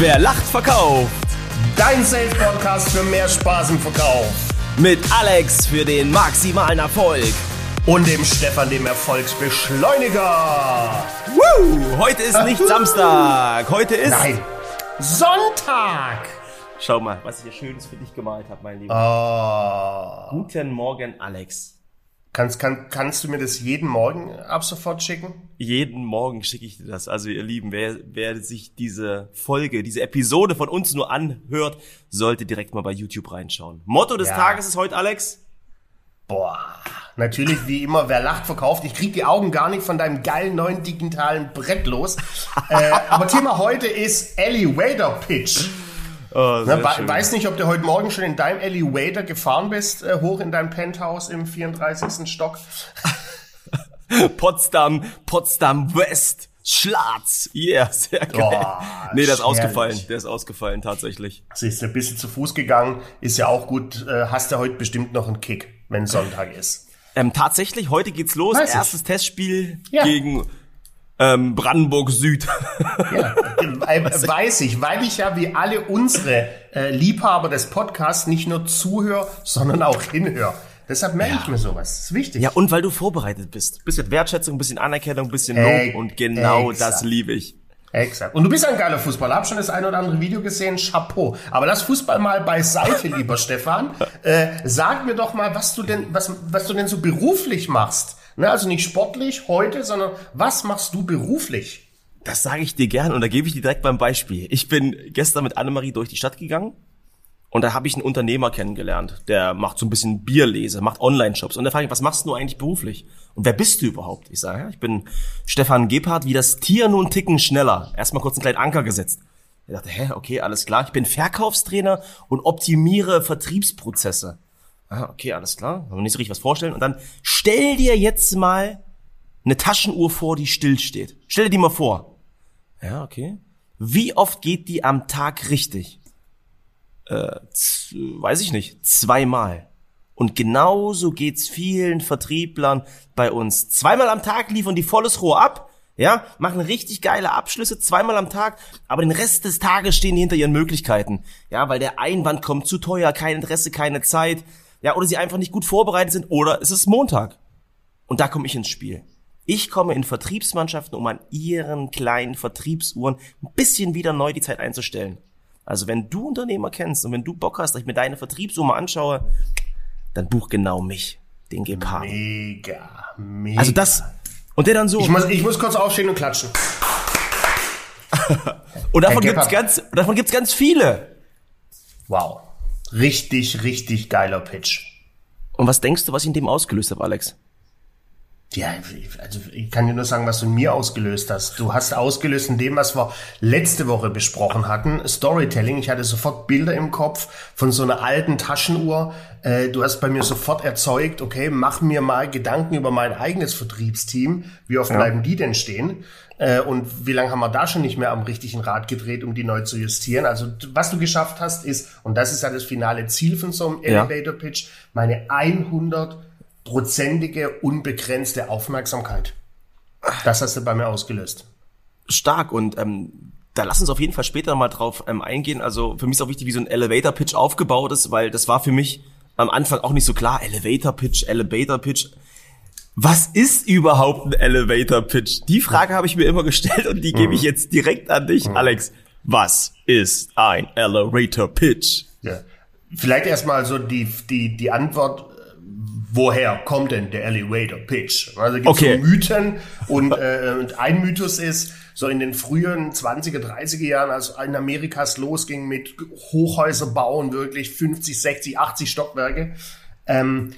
Wer lacht, verkauft. Dein Sales-Podcast für mehr Spaß im Verkauf. Mit Alex für den maximalen Erfolg. Und dem Stefan, dem Erfolgsbeschleuniger. Woo! Heute ist nicht Samstag. Heute ist. Nein. Sonntag. Schau mal, was ich hier Schönes für dich gemalt habe, mein Lieber. Oh. Guten Morgen, Alex. Kannst, kann, kannst du mir das jeden Morgen ab sofort schicken? Jeden Morgen schicke ich dir das. Also ihr Lieben, wer, wer sich diese Folge, diese Episode von uns nur anhört, sollte direkt mal bei YouTube reinschauen. Motto des Ja. Tages ist heute, Alex. Boah. Natürlich, wie immer, wer lacht, verkauft. Ich krieg die Augen gar nicht von deinem geilen neuen digitalen Brett los. äh, aber Thema heute ist Elevator Pitch. Oh, schön. weiß nicht, ob du heute Morgen schon in deinem Elevator gefahren bist, äh, hoch in dein Penthouse im 34. Stock. Potsdam, Potsdam West, Schlatz. Yeah, sehr geil. Oh, nee, der ist ausgefallen. Der ist ausgefallen, tatsächlich. Sie ist ein bisschen zu Fuß gegangen, ist ja auch gut. Äh, hast du heute bestimmt noch einen Kick, wenn Sonntag ist. Ähm, tatsächlich, heute geht's los. Weiß ich. Erstes Testspiel Ja. gegen ähm, Brandenburg Süd. Ja, äh, weiß ich, weil ich ja wie alle unsere äh, Liebhaber des Podcasts nicht nur zuhöre, sondern auch hinhöre. Deshalb merke ich mir sowas. Das ist wichtig. ja, und weil du vorbereitet bist. Bisschen Wertschätzung, bisschen Anerkennung, bisschen Lob. Ex- und genau exakt. das liebe ich. Exakt. Und du bist ein geiler Fußballer. Hab schon das ein oder andere Video gesehen. Chapeau. Aber lass Fußball mal beiseite, lieber Stefan. Äh, sag mir doch mal, was du denn, was, was du denn so beruflich machst. Ne, also nicht sportlich heute, sondern was machst du beruflich? Das sage ich dir gern und da gebe ich dir direkt beim Beispiel. Ich bin gestern mit Annemarie durch die Stadt gegangen und da habe ich einen Unternehmer kennengelernt, der macht so ein bisschen Bierlese, macht Online-Shops. Und da frage ich, was machst du eigentlich beruflich? Und wer bist du überhaupt? Ich sage, ja, ich bin Stefan Gebhardt, wie das Tier einen Ticken schneller. Erstmal kurz einen kleinen Anker gesetzt. Ich dachte, hä, okay, alles klar. Ich bin Verkaufstrainer und optimiere Vertriebsprozesse. Ah, okay, alles klar. Kann man nicht so richtig was vorstellen. Und dann stell dir jetzt mal eine Taschenuhr vor, die stillsteht. Stell dir die mal vor. Ja, okay. Wie oft geht die am Tag richtig? Äh, weiß ich nicht. Zweimal. Und genauso geht's vielen Vertrieblern bei uns. Zweimal am Tag liefern die volles Rohr ab. Ja, machen richtig geile Abschlüsse zweimal am Tag, aber den Rest des Tages stehen die hinter ihren Möglichkeiten. Ja, weil der Einwand kommt zu teuer, kein Interesse, keine Zeit. Ja, oder sie einfach nicht gut vorbereitet sind oder es ist Montag. Und da komme ich ins Spiel. Ich komme in Vertriebsmannschaften, um an ihren kleinen Vertriebsuhren ein bisschen wieder neu die Zeit einzustellen. Also wenn du Unternehmer kennst und wenn du Bock hast, dass ich mir deine Vertriebsuhr mal anschaue, dann buch genau mich, den Gepard. Mega, mega. Also das, und der dann so. ich muss, ich muss kurz aufstehen und klatschen. und davon gibt's ganz, davon gibt's ganz viele. Wow. Richtig, richtig geiler Pitch. Und was denkst du, was ich in dem ausgelöst habe, Alex? Ja, also ich kann dir nur sagen, was du in mir ausgelöst hast. Du hast ausgelöst in dem, was wir letzte Woche besprochen hatten, Storytelling. Ich hatte sofort Bilder im Kopf von so einer alten Taschenuhr. Äh, Du hast bei mir sofort erzeugt, okay, mach mir mal Gedanken über mein eigenes Vertriebsteam. Wie oft bleiben die denn stehen? Äh, Und wie lange haben wir da schon nicht mehr am richtigen Rad gedreht, um die neu zu justieren? Also was du geschafft hast, ist, und das ist ja das finale Ziel von so einem Ja. Elevator Pitch, meine 100 prozentige, unbegrenzte Aufmerksamkeit. Das hast du bei mir ausgelöst. Stark und ähm, da lass uns auf jeden Fall später mal drauf ähm, eingehen. Also für mich ist auch wichtig, wie so ein Elevator-Pitch aufgebaut ist, weil das war für mich am Anfang auch nicht so klar. Elevator-Pitch, Elevator-Pitch. Was ist überhaupt ein Elevator-Pitch? Die Frage habe ich mir immer gestellt und die gebe ich jetzt direkt an dich, Alex. Was ist ein Elevator-Pitch? Ja. Vielleicht erstmal so die, die, die Antwort, woher kommt denn der Elevator Pitch? Also gibt Okay. so Mythen und, äh, und ein Mythos ist, so in den frühen 20er, 30er Jahren, als in Amerikas losging mit Hochhäuser bauen, wirklich 50, 60, 80 Stockwerke, ähm,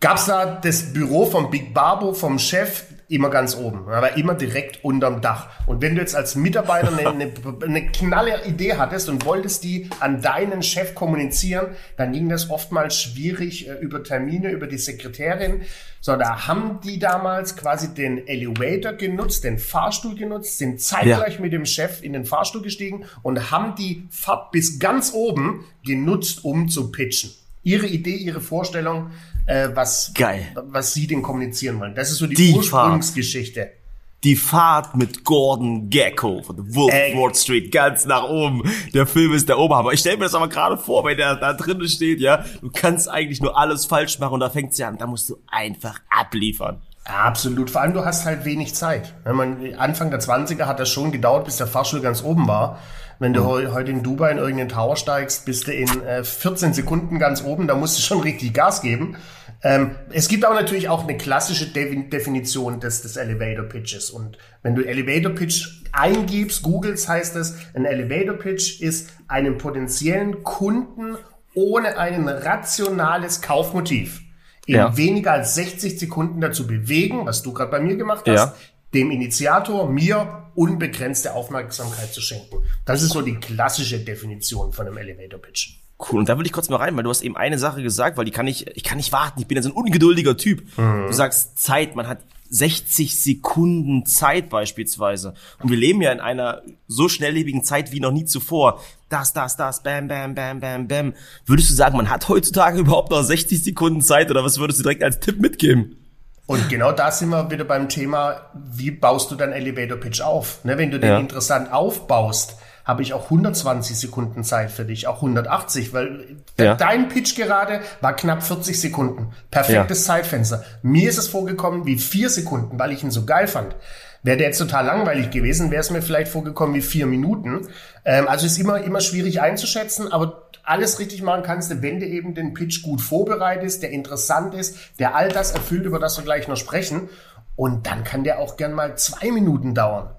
gab's da das Büro vom Big Barbo, vom Chef, immer ganz oben. Er war immer direkt unterm Dach. Und wenn du jetzt als Mitarbeiter eine, eine, eine knalle Idee hattest und wolltest die an deinen Chef kommunizieren, dann ging das oftmals schwierig äh, über Termine, über die Sekretärin. So, da haben die damals quasi den Elevator genutzt, den Fahrstuhl genutzt, sind zeitgleich mit dem Chef in den Fahrstuhl gestiegen und haben die Fahrt bis ganz oben genutzt, um zu pitchen. Ihre Idee, ihre Vorstellung, äh, was, Geil. was sie denn kommunizieren wollen. Das ist so die, Die Ursprungsgeschichte. Die Fahrt mit Gordon Gecko von The Wolf Ey. Wall Street ganz nach oben. Der Film ist der Oberhammer. Ich stelle mir das aber gerade vor, wenn der da drinnen steht, ja. Du kannst eigentlich nur alles falsch machen und da fängt's ja an. Da musst du einfach abliefern. Absolut. Vor allem, du hast halt wenig Zeit. Wenn man, Anfang der 20er hat das schon gedauert, bis der Fahrstuhl ganz oben war. Wenn du heu- heute in Dubai in irgendeinen Tower steigst, bist du in äh, 14 Sekunden ganz oben, da musst du schon richtig Gas geben. Ähm, es gibt aber natürlich auch eine klassische Devi- Definition des, des Elevator Pitches. Und wenn du Elevator Pitch eingibst, googles, heißt es, ein Elevator Pitch ist einem potenziellen Kunden ohne ein rationales Kaufmotiv in Ja. weniger als 60 Sekunden dazu bewegen, was du gerade bei mir gemacht hast, Ja. dem Initiator mir unbegrenzte Aufmerksamkeit zu schenken. Das ist so die klassische Definition von einem Elevator Pitch. Cool. Und da will ich kurz mal rein, weil du hast eben eine Sache gesagt, weil die kann ich, ich kann nicht warten. Ich bin ja so ein ungeduldiger Typ. Du sagst Zeit, man hat 60 Sekunden Zeit beispielsweise. Und wir leben ja in einer so schnelllebigen Zeit wie noch nie zuvor. Das, das, das, bam, bam, bam, bam, bam. Würdest du sagen, man hat heutzutage überhaupt noch 60 Sekunden Zeit oder was würdest du direkt als Tipp mitgeben? Und genau da sind wir wieder beim Thema, wie baust du deinen Elevator Pitch auf? Ne, wenn du den Ja. interessant aufbaust, habe ich auch 120 Sekunden Zeit für dich, auch 180, weil Ja. dein Pitch gerade war knapp 40 Sekunden. Perfektes Zeitfenster. Mir ist es vorgekommen wie vier Sekunden, weil ich ihn so geil fand. Wäre der jetzt total langweilig gewesen, wäre es mir vielleicht vorgekommen wie vier Minuten. Ähm, also ist immer, immer schwierig einzuschätzen, aber alles richtig machen kannst du, wenn du eben den Pitch gut vorbereitest, der interessant ist, der all das erfüllt, über das wir gleich noch sprechen. Und dann kann der auch gern mal zwei Minuten dauern.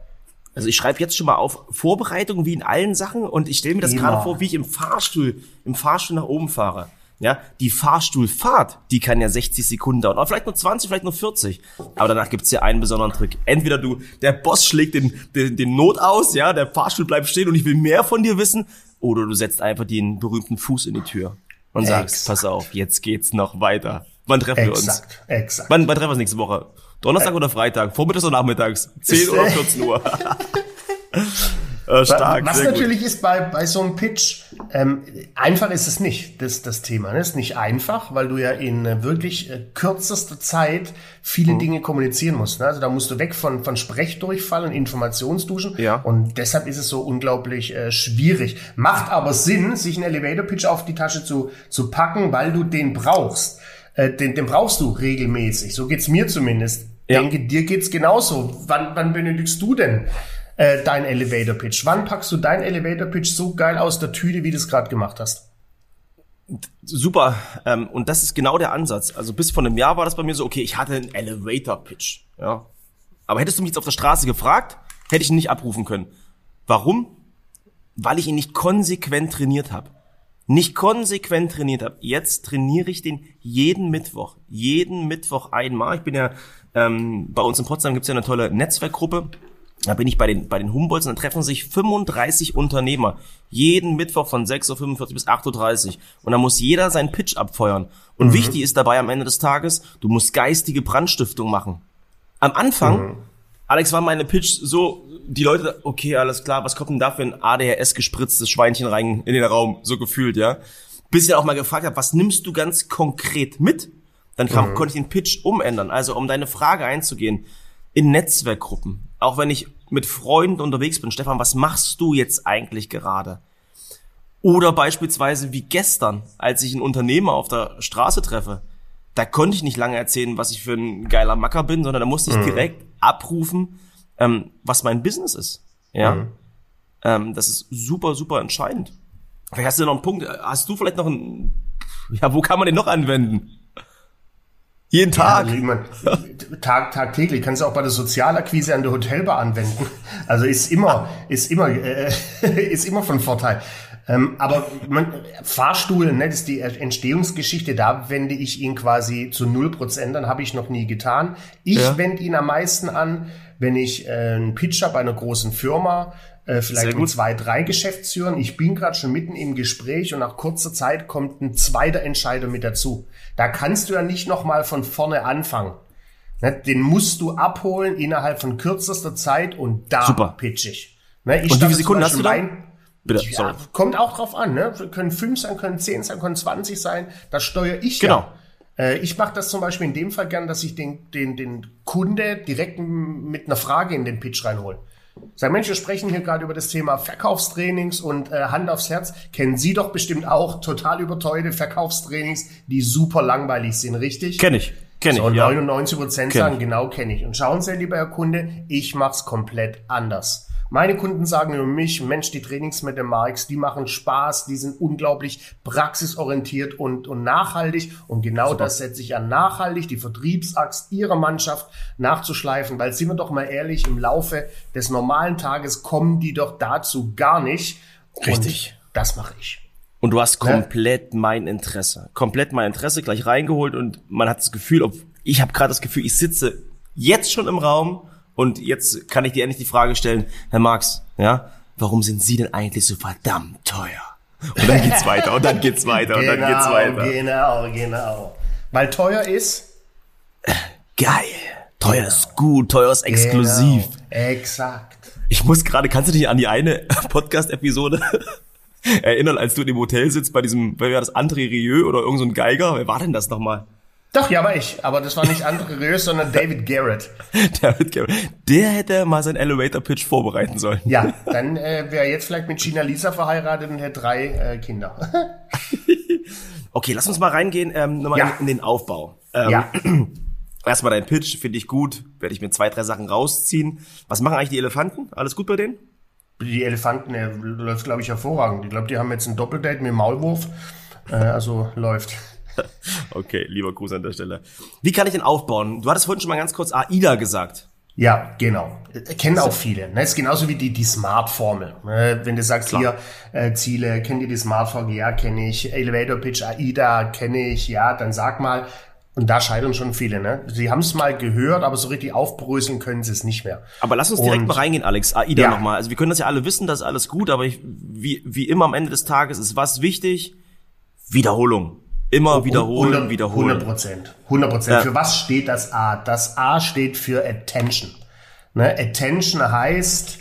Also ich schreibe jetzt schon mal auf Vorbereitung wie in allen Sachen und ich stelle mir das Immer. gerade vor, wie ich im Fahrstuhl, im Fahrstuhl nach oben fahre. Ja, die Fahrstuhlfahrt, die kann ja 60 Sekunden dauern. Oder vielleicht nur 20, vielleicht nur 40. Aber danach gibt's ja einen besonderen Trick. Entweder du, der Boss schlägt den, den, den Not aus, ja, der Fahrstuhl bleibt stehen und ich will mehr von dir wissen. Oder du setzt einfach den berühmten Fuß in die Tür und sagst, Exakt. pass auf, jetzt geht's noch weiter. Wann treffen wir uns? Exakt, exakt. Wann, wann treffen wir uns nächste Woche? Donnerstag oder Freitag? Vormittags oder nachmittags? 10 oder 14 Uhr? äh, stark, Was sehr gut. natürlich ist bei, bei so einem Pitch, ähm, einfach ist es nicht, das, das Thema. Ne? Ist nicht einfach, weil du ja in äh, wirklich äh, kürzester Zeit viele Mhm. Dinge kommunizieren musst. Ne? Also da musst du weg von, von Sprechdurchfall und Informationsduschen. Ja. Und deshalb ist es so unglaublich äh, schwierig. Macht aber Sinn, sich einen Elevator-Pitch auf die Tasche zu, zu packen, weil du den brauchst. Äh, den, den brauchst du regelmäßig. So geht's mir zumindest. Ja. Denke, dir geht's genauso. Wann, wann benötigst du denn äh, dein Elevator Pitch? Wann packst du dein Elevator Pitch so geil aus der Tüte, wie du es gerade gemacht hast? Super. Ähm, und das ist genau der Ansatz. Also bis vor einem Jahr war das bei mir so, okay, ich hatte einen Elevator-Pitch. Ja. Aber hättest du mich jetzt auf der Straße gefragt, hätte ich ihn nicht abrufen können. Warum? Weil ich ihn nicht konsequent trainiert habe. Nicht konsequent trainiert habe. Jetzt trainiere ich den jeden Mittwoch. Jeden Mittwoch einmal. Ich bin ja, ähm, bei uns in Potsdam gibt's ja eine tolle Netzwerkgruppe. Da bin ich bei den, bei den Humboldts und dann treffen sich 35 Unternehmer. Jeden Mittwoch von 6.45 Uhr bis 8.30 Uhr. Und da muss jeder seinen Pitch abfeuern. Und wichtig ist dabei am Ende des Tages, du musst geistige Brandstiftung machen. Am Anfang, Alex, war meine Pitch so, die Leute, okay, alles klar, was kommt denn da für ein ADHS gespritztes Schweinchen rein in den Raum, so gefühlt, ja? Bis ich dann auch mal gefragt habe, was nimmst du ganz konkret mit? Dann kam, konnte ich den Pitch umändern. Also, um deine Frage einzugehen, in Netzwerkgruppen, auch wenn ich mit Freunden unterwegs bin, Stefan, was machst du jetzt eigentlich gerade? Oder beispielsweise wie gestern, als ich einen Unternehmer auf der Straße treffe. Da konnte ich nicht lange erzählen, was ich für ein geiler Macker bin, sondern da musste ich direkt abrufen, ähm, was mein Business ist. Ja, ähm, das ist super, super entscheidend. Vielleicht hast du noch einen Punkt. Hast du vielleicht noch einen? Ja, wo kann man den noch anwenden? Jeden Tag. Also, ich mein, Tag, tagtäglich. Kannst du auch bei der Sozialakquise an der Hotelbar anwenden. Also ist immer, ist immer, äh, ist immer von Vorteil. Ähm, aber man, Fahrstuhl, ne, das ist die Entstehungsgeschichte, da wende ich ihn quasi zu null Prozent, dann habe ich noch nie getan. Ich Ja. wende ihn am meisten an, wenn ich äh, einen Pitch habe bei einer großen Firma, äh, vielleicht mit zwei, drei Geschäftsführern. Ich bin gerade schon mitten im Gespräch und nach kurzer Zeit kommt ein zweiter Entscheider mit dazu. Da kannst du ja nicht nochmal von vorne anfangen. Ne, Den musst du abholen innerhalb von kürzester Zeit und da Super. pitch ich. Ne, ich Und wie viele Sekunden hast du da? Bitte, ja, kommt auch drauf an, ne? Können fünf sein, können zehn sein, können 20 sein. Das steuere ich Genau. ja. Äh, ich mache das zum Beispiel in dem Fall gern, dass ich den, den, den Kunde direkt mit einer Frage in den Pitch reinhole. Sag Mensch, wir sprechen hier gerade über das Thema Verkaufstrainings und äh, Hand aufs Herz. Kennen Sie doch bestimmt auch total überteuerte Verkaufstrainings, die super langweilig sind, richtig? Kenn ich. Kenn so, ich, und ja. 99 Prozent Kenn sagen, genau kenne ich. Und schauen Sie, lieber Herr Kunde, ich mach's komplett anders. Meine Kunden sagen über mich, Mensch, die Trainings mit den Marks, die machen Spaß, die sind unglaublich praxisorientiert und, und nachhaltig. Und genau das setze ich an, nachhaltig die Vertriebsaxt ihrer Mannschaft nachzuschleifen. Weil, sind wir doch mal ehrlich, im Laufe des normalen Tages kommen die doch dazu gar nicht. Richtig. Und das mache ich. Und du hast komplett mein Interesse. Komplett mein Interesse gleich reingeholt und man hat das Gefühl, ob, ich habe gerade das Gefühl, ich sitze jetzt schon im Raum und jetzt kann ich dir endlich die Frage stellen, Herr Marx, ja, warum sind Sie denn eigentlich so verdammt teuer? Und dann geht's weiter und dann geht's weiter und dann geht's weiter. Genau, genau. Weil teuer ist Geil. Teuer ist gut, teuer ist exklusiv. Genau, exakt. Ich muss gerade, kannst du dich an die eine Podcast-Episode erinnern, als du in dem Hotel sitzt bei diesem, wer war das, André Rieu oder irgend so ein Geiger? Wer war denn das nochmal? Doch, ja, war ich. Aber das war nicht André Rieu, sondern David Garrett. David Garrett. Der hätte mal seinen Elevator-Pitch vorbereiten sollen. Ja, dann äh, wäre er jetzt vielleicht mit Gina Lisa verheiratet und hätte drei äh, Kinder. Okay, lass uns mal reingehen ähm, nochmal Ja. in, in den Aufbau. Ähm, ja. Erstmal dein Pitch, finde ich gut. Werde ich mir zwei, drei Sachen rausziehen. Was machen eigentlich die Elefanten? Alles gut bei denen? Die Elefanten äh, läuft, glaube ich, hervorragend. Ich glaube, die haben jetzt ein Doppeldate mit dem Maulwurf. Äh, also läuft. Okay, lieber Gruß an der Stelle. Wie kann ich den aufbauen? Du hattest vorhin schon mal ganz kurz AIDA gesagt. Ja, genau. Kennen auch viele. Ne? Ist genauso wie die, die Smart-Formel. Ne? Wenn du sagst, Klar. hier, äh, Ziele, kennt ihr die Smart-Formel? Ja, kenne ich. Elevator Pitch, AIDA, kenne ich. Ja, dann sag mal. Und da scheitern schon viele. Ne? Sie haben es mal gehört, aber so richtig aufbröseln können sie es nicht mehr. Aber lass uns direkt Und- mal reingehen, Alex. AIDA Ja. nochmal. Also wir können das ja alle wissen, das ist alles gut, aber ich, wie, wie immer am Ende des Tages ist was wichtig? Wiederholung. Immer wiederholen, 100 wiederholen. 100 Prozent. 100 Prozent. Ja. Für was steht das A? Das A steht für Attention. Ne? Attention heißt,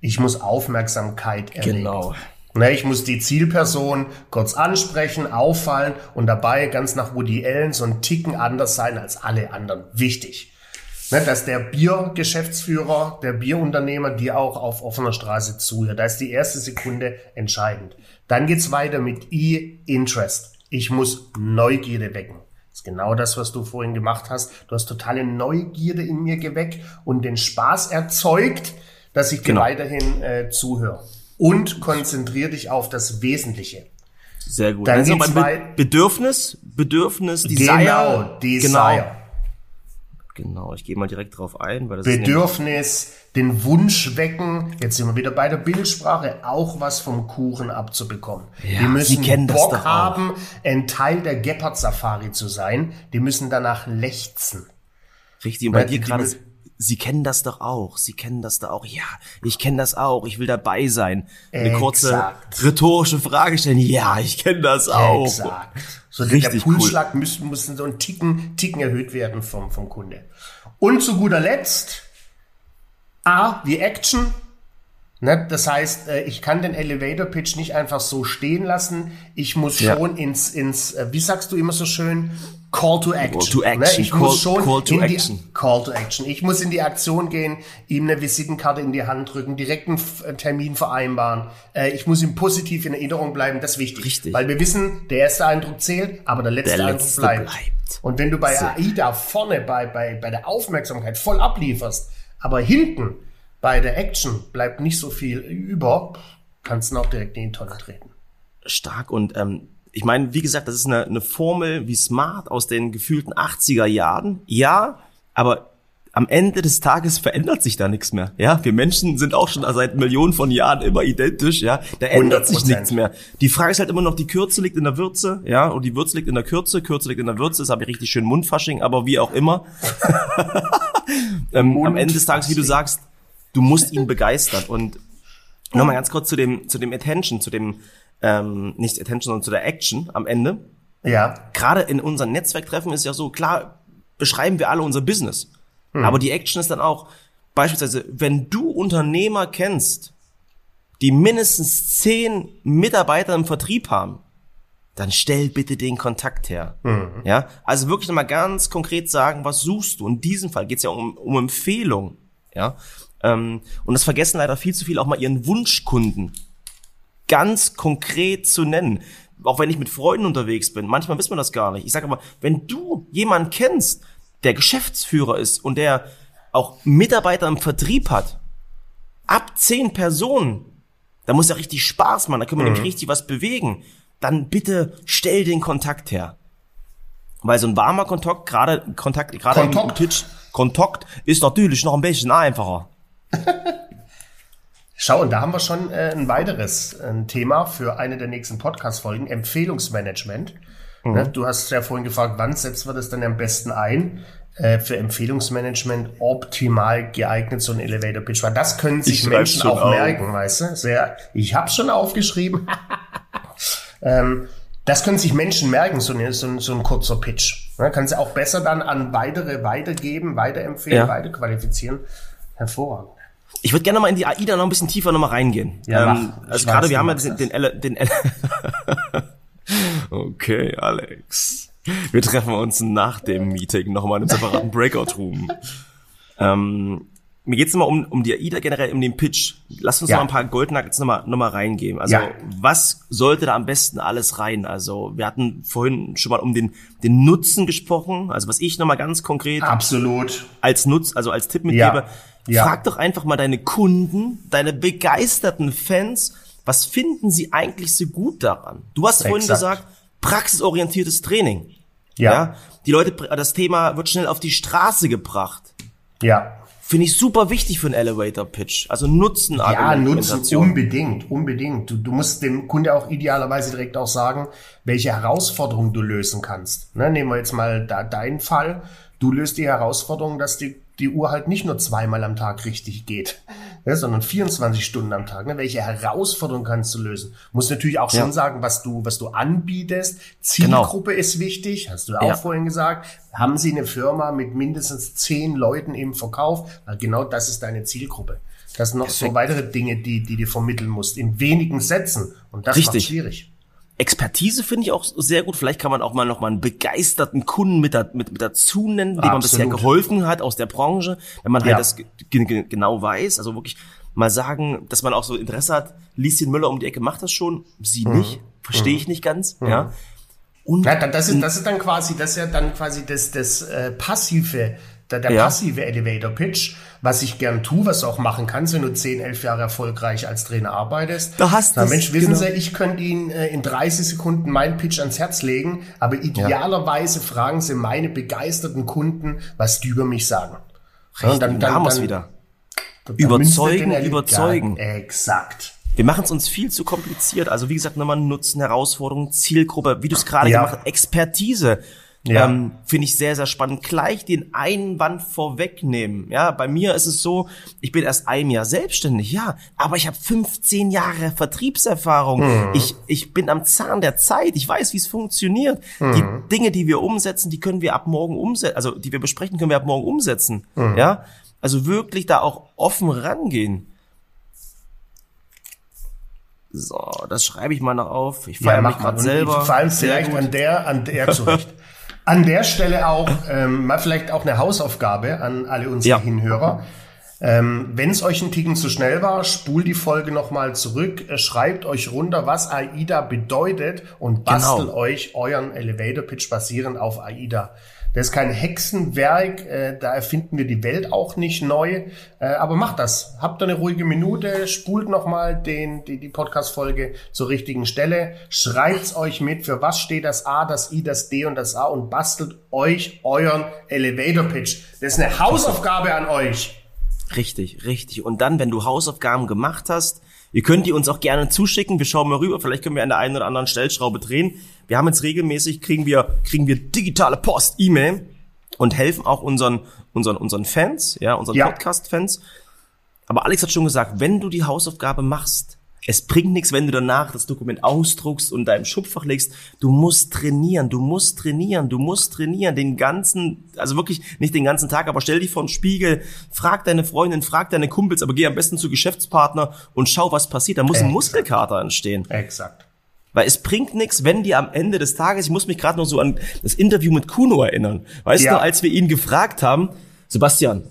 ich muss Aufmerksamkeit erregen. Genau. Ne, ich muss die Zielperson kurz ansprechen, auffallen und dabei ganz nach Woody Allen so ein Ticken anders sein als alle anderen. Wichtig. Ne, dass der Biergeschäftsführer, der Bierunternehmer dir auch auf offener Straße zuhört. Da ist die erste Sekunde entscheidend. Dann geht's weiter mit E, Interest. Ich muss Neugierde wecken. Das ist genau das, was du vorhin gemacht hast. Du hast totale Neugierde in mir geweckt und den Spaß erzeugt, dass ich dir Genau. weiterhin äh, zuhöre. Und konzentrier dich auf das Wesentliche. Sehr gut. Dann wir wei- bei Bedürfnis, Bedürfnis, Desire. Genau, Desire. Genau. Genau, ich gehe mal direkt drauf ein, weil das Bedürfnis, den Wunsch wecken, jetzt sind wir wieder bei der Bildsprache, auch was vom Kuchen abzubekommen. Ja, die müssen Sie Bock haben, ein Teil der Gepard-Safari zu sein. Die müssen danach lechzen. Richtig, und bei Ja, dir gerade, müssen- Sie kennen das doch auch, Sie kennen das doch auch. Ja, ich kenne das auch, ich will dabei sein. Eine kurze Exakt. rhetorische Frage stellen. Ja, ich kenne das auch. Exakt. So der- der Richtig cool. Pulsschlag muss, muss so ein Ticken, Ticken erhöht werden vom, vom Kunde. Und zu guter Letzt, A, wie Action. Ne? Das heißt, äh, ich kann den Elevator Pitch nicht einfach so stehen lassen. Ich muss Ja. schon ins, ins, äh, wie sagst du immer so schön? Call to Action. Call to Action. Ne? Ich Call- muss schon Call to in Action. die Call to Action. Ich muss in die Aktion gehen, ihm eine Visitenkarte in die Hand drücken, direkt einen F- einen Termin vereinbaren. Äh, ich muss ihm positiv in Erinnerung bleiben. Das ist wichtig. Richtig. Weil wir wissen, der erste Eindruck zählt, aber der letzte Der Eindruck letzte bleibt. bleibt. Und wenn du bei Sehr. AIDA vorne bei, bei, bei der Aufmerksamkeit voll ablieferst, aber hinten bei der Action bleibt nicht so viel über, kannst du auch direkt in die Tonne treten. Stark und ähm, ich meine, wie gesagt, das ist eine, eine Formel wie Smart aus den gefühlten 80er Jahren. Ja, aber am Ende des Tages verändert sich da nichts mehr. Ja, wir Menschen sind auch schon seit Millionen von Jahren immer identisch. Ja, da ändert sich 100%. nichts mehr. Die Frage ist halt immer noch, die Kürze liegt in der Würze. Ja, und die Würze liegt in der Kürze. Kürze liegt in der Würze. Das habe ich richtig schön Mundfasching, aber wie auch immer. ähm, am Ende des Tages, wie du sagst, du musst ihn begeistern. Und nochmal ganz kurz zu dem, zu dem Attention, zu dem, ähm, nicht Attention, sondern zu der Action am Ende. Ja, Gerade in unseren Netzwerktreffen ist ja so, klar, beschreiben wir alle unser Business. Aber die Action ist dann auch, beispielsweise, wenn du Unternehmer kennst, die mindestens zehn Mitarbeiter im Vertrieb haben, dann stell bitte den Kontakt her. Ja, also wirklich nochmal ganz konkret sagen, was suchst du? In diesem Fall geht es ja um, um Empfehlung. Ja, ähm, und das vergessen leider viel zu viel auch mal ihren Wunschkunden ganz konkret zu nennen. Auch wenn ich mit Freunden unterwegs bin, manchmal wissen wir das gar nicht. Ich sage aber, wenn du jemanden kennst, der Geschäftsführer ist und der auch Mitarbeiter im Vertrieb hat, ab zehn Personen, da muss ja richtig Spaß machen, da können wir nämlich richtig was bewegen dann bitte stell den Kontakt her. Weil so ein warmer Kontakt, gerade Kontakt, gerade Kontakt. Pitch, Kontakt ist natürlich noch ein bisschen einfacher. Schau, und da haben wir schon äh, ein weiteres ein Thema für eine der nächsten Podcast-Folgen, Empfehlungsmanagement. Ne, du hast ja vorhin gefragt, wann setzt wir das dann am besten ein? Äh, für Empfehlungsmanagement optimal geeignet, so ein Elevator Pitch. Weil das können sich Menschen auch auf. merken, weißt du? Sehr, ich habe schon aufgeschrieben. ähm, das können sich Menschen merken, so, eine, so, ein, so ein kurzer Pitch. Ne, kannst du auch besser dann an weitere weitergeben, weiterempfehlen, Ja. weiterqualifizieren. Hervorragend. Ich würde gerne mal in die AIDA noch ein bisschen tiefer noch mal reingehen. Ja, ähm, also gerade wir haben ja den, den, den Okay, Alex. Wir treffen uns nach dem Meeting noch mal in einem separaten Breakout-Room. ähm, mir geht's mal um, um die AIDA generell, um den Pitch. Lass uns Ja. noch mal ein paar Goldnuggets noch mal, noch mal reingeben. Also, Ja. was sollte da am besten alles rein? Also, wir hatten vorhin schon mal um den, den Nutzen gesprochen. Also, was ich noch mal ganz konkret Absolut. als Nutz, also als Tipp mitgebe, Ja. Ja. frag doch einfach mal deine Kunden, deine begeisterten Fans, was finden sie eigentlich so gut daran? Du hast vorhin Exakt. gesagt, praxisorientiertes Training. Ja. Die Leute, das Thema wird schnell auf die Straße gebracht. Ja. Finde ich super wichtig für einen Elevator Pitch. Also Nutzen. Ja, nutzen unbedingt, unbedingt. Du, du musst dem Kunde auch idealerweise direkt auch sagen, welche Herausforderung du lösen kannst. Ne, nehmen wir jetzt mal da deinen Fall. Du löst die Herausforderung, dass die, die Uhr halt nicht nur zweimal am Tag richtig geht, ne, sondern 24 Stunden am Tag. Ne? Welche Herausforderung kannst du lösen? Musst natürlich auch schon Ja. sagen, was du, was du anbietest. Zielgruppe ist wichtig, hast du auch Ja. vorhin gesagt. Haben Sie eine Firma mit mindestens zehn Leuten im Verkauf? Weil genau das ist deine Zielgruppe. Das sind noch so Perfekt. weitere Dinge, die, die du vermitteln musst, in wenigen Sätzen. Und das Richtig. schwierig. Expertise finde ich auch sehr gut. Vielleicht kann man auch mal noch mal einen begeisterten Kunden mit, da, mit, mit dazu nennen, dem man bisher geholfen hat aus der Branche, wenn man halt Ja. das ge- ge- genau weiß. Also wirklich mal sagen, dass man auch so Interesse hat. Lieschen Müller um die Ecke macht das schon, sie Mhm. nicht, verstehe ich nicht ganz. Ja. Und Ja, da- das ist, das ist dann quasi, das ist ja dann quasi das, das äh, passive, der, der Ja. passive Elevator Pitch, was ich gern tue, was du auch machen kannst, wenn du 10, 11 Jahre erfolgreich als Trainer arbeitest. Da hast du's, Mensch, wissen genau. Sie, ich könnte Ihnen äh, in 30 Sekunden meinen Pitch ans Herz legen, aber idealerweise fragen Sie meine begeisterten Kunden, was die über mich sagen. Ja, und dann, da haben wir es wieder. dann Überzeugen, er den überzeugen. Ja, exakt. Wir machen es uns viel zu kompliziert. Also wie gesagt, nochmal Nutzen, Herausforderungen, Zielgruppe, wie du es gerade Ja. gemacht hast, Expertise. Ja. Ähm, Finde ich sehr, sehr spannend. Gleich den Einwand vorwegnehmen. Ja, bei mir ist es so, ich bin erst ein Jahr selbstständig, ja, aber ich habe 15 Jahre Vertriebserfahrung. Mhm. Ich, ich bin am Zahn der Zeit. Ich weiß, wie es funktioniert. Mhm. Die Dinge, die wir umsetzen, die können wir ab morgen umsetzen, also die wir besprechen, können wir ab morgen umsetzen. Mhm. Ja, also wirklich da auch offen rangehen. So, das schreibe ich mal noch auf. Ich feiere mich mach mal. gerade selber. Vor allem vielleicht an der, an der, zurecht. An der Stelle auch, ähm, mal vielleicht auch eine Hausaufgabe an alle unsere Ja. Hinhörer. Ähm, Wenn es euch ein Ticken zu schnell war, spult die Folge nochmal zurück, äh, schreibt euch runter, was AIDA bedeutet und bastelt Genau. euch euren Elevator Pitch basierend auf AIDA. Das ist kein Hexenwerk, äh, da erfinden wir die Welt auch nicht neu, äh, aber macht das. Habt eine ruhige Minute, spult nochmal den, die, die Podcast-Folge zur richtigen Stelle, schreibt's euch mit, für was steht das A, das I, das D und das A und bastelt euch euren Elevator Pitch. Das ist eine Hausaufgabe an euch. Richtig, richtig. Und dann, wenn du Hausaufgaben gemacht hast, ihr könnt die uns auch gerne zuschicken. Wir schauen mal rüber. Vielleicht können wir an der einen oder anderen Stellschraube drehen. Wir haben jetzt regelmäßig, kriegen wir, kriegen wir digitale Post, E-Mail und helfen auch unseren, unseren, unseren Fans, ja, unseren Ja. Podcast-Fans. Aber Alex hat schon gesagt, wenn du die Hausaufgabe machst, es bringt nichts, wenn du danach das Dokument ausdruckst und deinem Schubfach legst. Du musst trainieren, du musst trainieren, du musst trainieren, den ganzen, also wirklich nicht den ganzen Tag, aber stell dich vor den Spiegel, frag deine Freundin, frag deine Kumpels, aber geh am besten zu Geschäftspartner und schau, was passiert. Da muss ein Exakt. Muskelkater entstehen. Exakt. Weil es bringt nichts, wenn die am Ende des Tages, ich muss mich gerade noch so an das Interview mit Kuno erinnern. Weißt Ja. du, als wir ihn gefragt haben, Sebastian,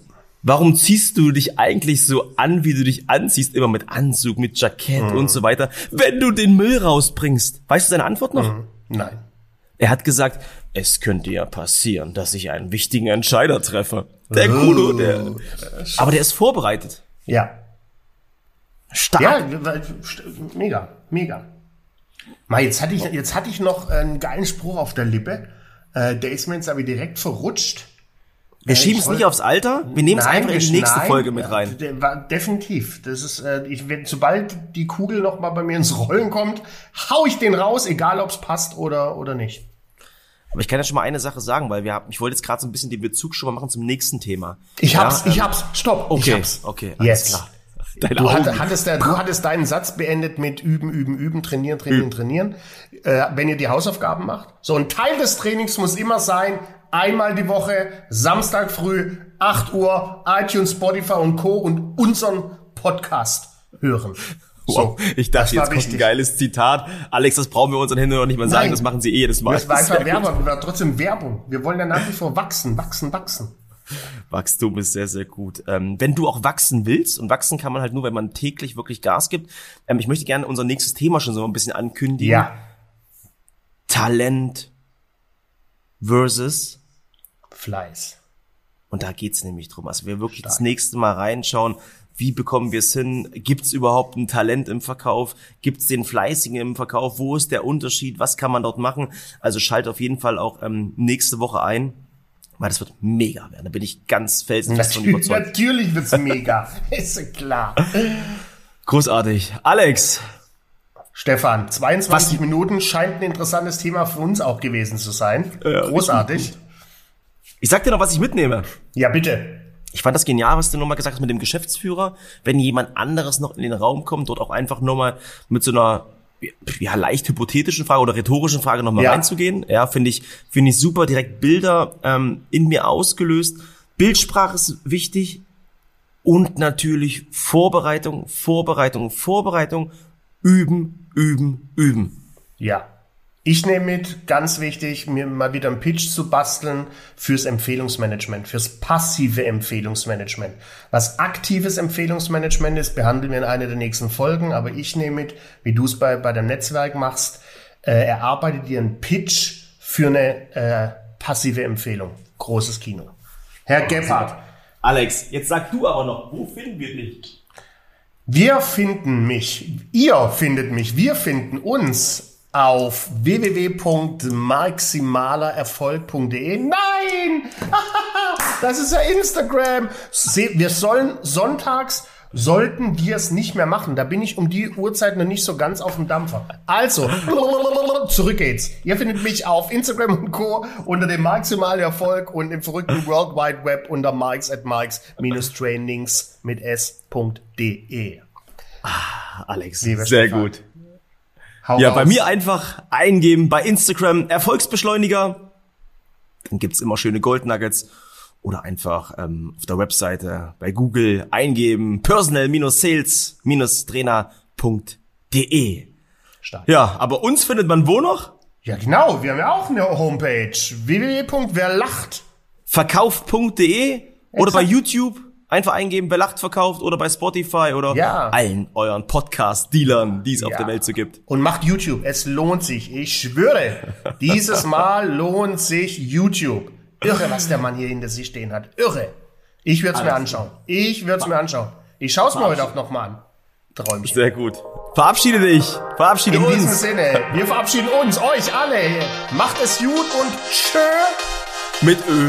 warum ziehst du dich eigentlich so an, wie du dich anziehst, immer mit Anzug, mit Jackett Mhm. und so weiter, wenn du den Müll rausbringst? Weißt du seine Antwort noch? Nein. Er hat gesagt, es könnte ja passieren, dass ich einen wichtigen Entscheider treffe. Der Oh. Kuno, der, aber der ist vorbereitet. Ja. Stark. Ja, mega, mega. Mal, jetzt hatte ich, jetzt hatte ich noch einen geilen Spruch auf der Lippe. Äh, der ist mir jetzt aber direkt verrutscht. Wir ich schieben es nicht aufs Alter, wir nehmen es einfach in die nächste nein, Folge mit ja, rein. war- Definitiv. Das ist, äh, ich, wenn, sobald die Kugel noch mal bei mir ins Rollen kommt, hau ich den raus, egal ob es passt oder, oder nicht. Aber ich kann ja schon mal eine Sache sagen, weil wir haben, ich wollte jetzt gerade so ein bisschen den Bezug schon mal machen zum nächsten Thema. Ich Ja, hab's, ähm, ich hab's. Stopp. Okay, ich hab's. okay, alles Jetzt. klar. Deine Du, Augen. hat, hattest der, du hattest deinen Satz beendet mit üben, üben, üben, trainieren, trainieren, trainieren. Äh, wenn ihr die Hausaufgaben macht. So ein Teil des Trainings muss immer sein, einmal die Woche, Samstag früh, 8 Uhr, iTunes, Spotify und Co. und unseren Podcast hören. Wow, ich dachte, jetzt kommt ein wichtig. geiles Zitat. Alex, das brauchen wir unseren Händen noch nicht mal sagen, Nein. das machen sie eh jedes Mal. Das war einfach. Werbung, war trotzdem Werbung. Wir wollen ja nach wie vor wachsen, wachsen, wachsen. Wachstum ist sehr, sehr gut. Ähm, wenn du auch wachsen willst, und wachsen kann man halt nur, wenn man täglich wirklich Gas gibt. Ähm, ich möchte gerne unser nächstes Thema schon so ein bisschen ankündigen. Ja. Talent versus Fleiß. Und da geht's nämlich drum. Also wir wirklich das nächste Mal reinschauen, wie bekommen wir es hin? Gibt's überhaupt ein Talent im Verkauf? Gibt's den Fleißigen im Verkauf? Wo ist der Unterschied? Was kann man dort machen? Also schalt auf jeden Fall auch ähm, nächste Woche ein, weil das wird mega werden. Da bin ich ganz felsenfest von Natürlich, überzeugt. natürlich wird's mega. ist ja klar. Großartig. Alex, Stefan, 22 Was- Minuten scheint ein interessantes Thema für uns auch gewesen zu sein. Ja, Großartig. ich sag dir noch, was ich mitnehme. Ja, bitte. Ich fand das genial, was du nochmal gesagt hast mit dem Geschäftsführer. Wenn jemand anderes noch in den Raum kommt, dort auch einfach nochmal mit so einer ja, leicht hypothetischen Frage oder rhetorischen Frage nochmal Ja. reinzugehen. Ja, finde ich, finde ich super. Direkt Bilder ähm, in mir ausgelöst. Bildsprache ist wichtig. Und natürlich Vorbereitung, Vorbereitung, Vorbereitung. Üben, üben, üben. Ja. Ich nehme mit, ganz wichtig, mir mal wieder einen Pitch zu basteln fürs Empfehlungsmanagement, fürs passive Empfehlungsmanagement. Was aktives Empfehlungsmanagement ist, behandeln wir in einer der nächsten Folgen, aber ich nehme mit, wie du es bei, bei deinem Netzwerk machst, äh, erarbeite dir einen Pitch für eine äh, passive Empfehlung. Großes Kino. Herr Gebhardt, Alex, jetzt sag du aber noch, wo finden wir dich? Wir finden mich, ihr findet mich, wir finden uns auf www.maximalererfolg.de. Nein! Das ist ja Instagram. Wir sollen sonntags sollten wir es nicht mehr machen. Da bin ich um die Uhrzeit noch nicht so ganz auf dem Dampfer. Also, zurück geht's. Ihr findet mich auf Instagram und Co. unter dem maximalen Erfolg und im verrückten World Wide Web unter Mikes at Mikes-Trainings mit s.de. Alex, Lieber sehr Stefan. gut. Hau Ja, raus. bei mir einfach eingeben bei Instagram Erfolgsbeschleuniger. Dann gibt's immer schöne Goldnuggets. Oder einfach ähm, auf der Webseite bei Google eingeben personal-sales-trainer.de. Ja, aber uns findet man wo noch? Ja, genau. Wir haben ja auch eine Homepage. www.werlacht. Verkauft.de oder bei YouTube einfach eingeben, wer lacht verkauft oder bei Spotify oder Ja. allen euren Podcast-Dealern, die es auf Ja. der Welt so gibt. Und macht YouTube. Es lohnt sich. Ich schwöre. Dieses Mal lohnt sich YouTube. Irre, was der Mann hier hinter sich stehen hat. Irre. Ich würde es mir anschauen. Ich würde es mir anschauen. Ich schaue es mir heute auch noch mal an. Träumchen. Sehr gut. Verabschiede dich. Verabschiede In diesem uns Sinne, wir verabschieden uns, euch alle. Macht es gut und tschö. mit Ö.